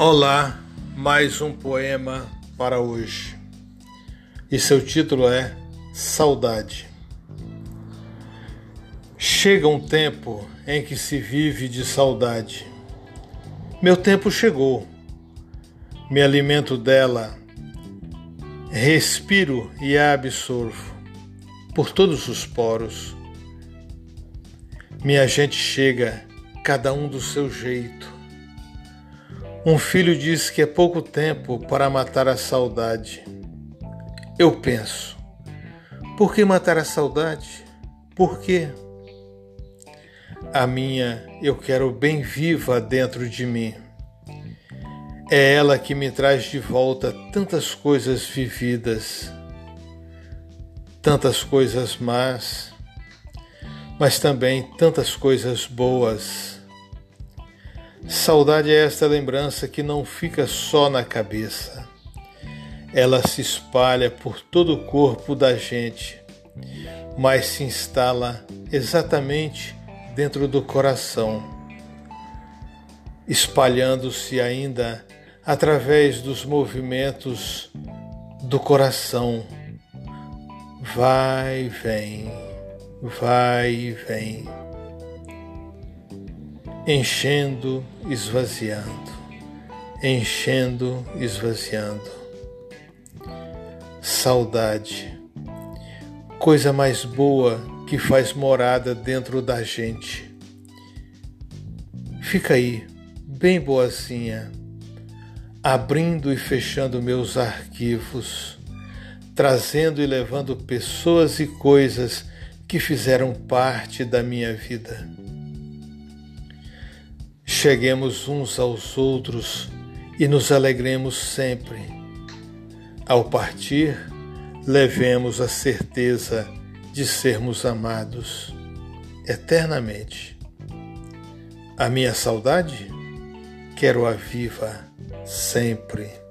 Olá, mais um poema para hoje. E seu título é Saudade. Chega um tempo em que se vive de saudade. Meu tempo chegou. Me alimento dela, respiro e a absorvo por todos os poros. Minha gente chega, cada um do seu jeito um filho diz que é pouco tempo para matar a saudade. Eu penso, por que matar a saudade? Por quê? A minha eu quero bem viva dentro de mim. É ela que me traz de volta tantas coisas vividas, tantas coisas más, mas também tantas coisas boas Saudade é esta lembrança que não fica só na cabeça. Ela se espalha por todo o corpo da gente, mas se instala exatamente dentro do coração, espalhando-se ainda através dos movimentos do coração. Vai e vem, vai e vem enchendo, esvaziando, enchendo, esvaziando. Saudade, coisa mais boa que faz morada dentro da gente. Fica aí, bem boazinha, abrindo e fechando meus arquivos, trazendo e levando pessoas e coisas que fizeram parte da minha vida cheguemos uns aos outros e nos alegremos sempre. Ao partir, levemos a certeza de sermos amados eternamente. A minha saudade quero-a viva sempre.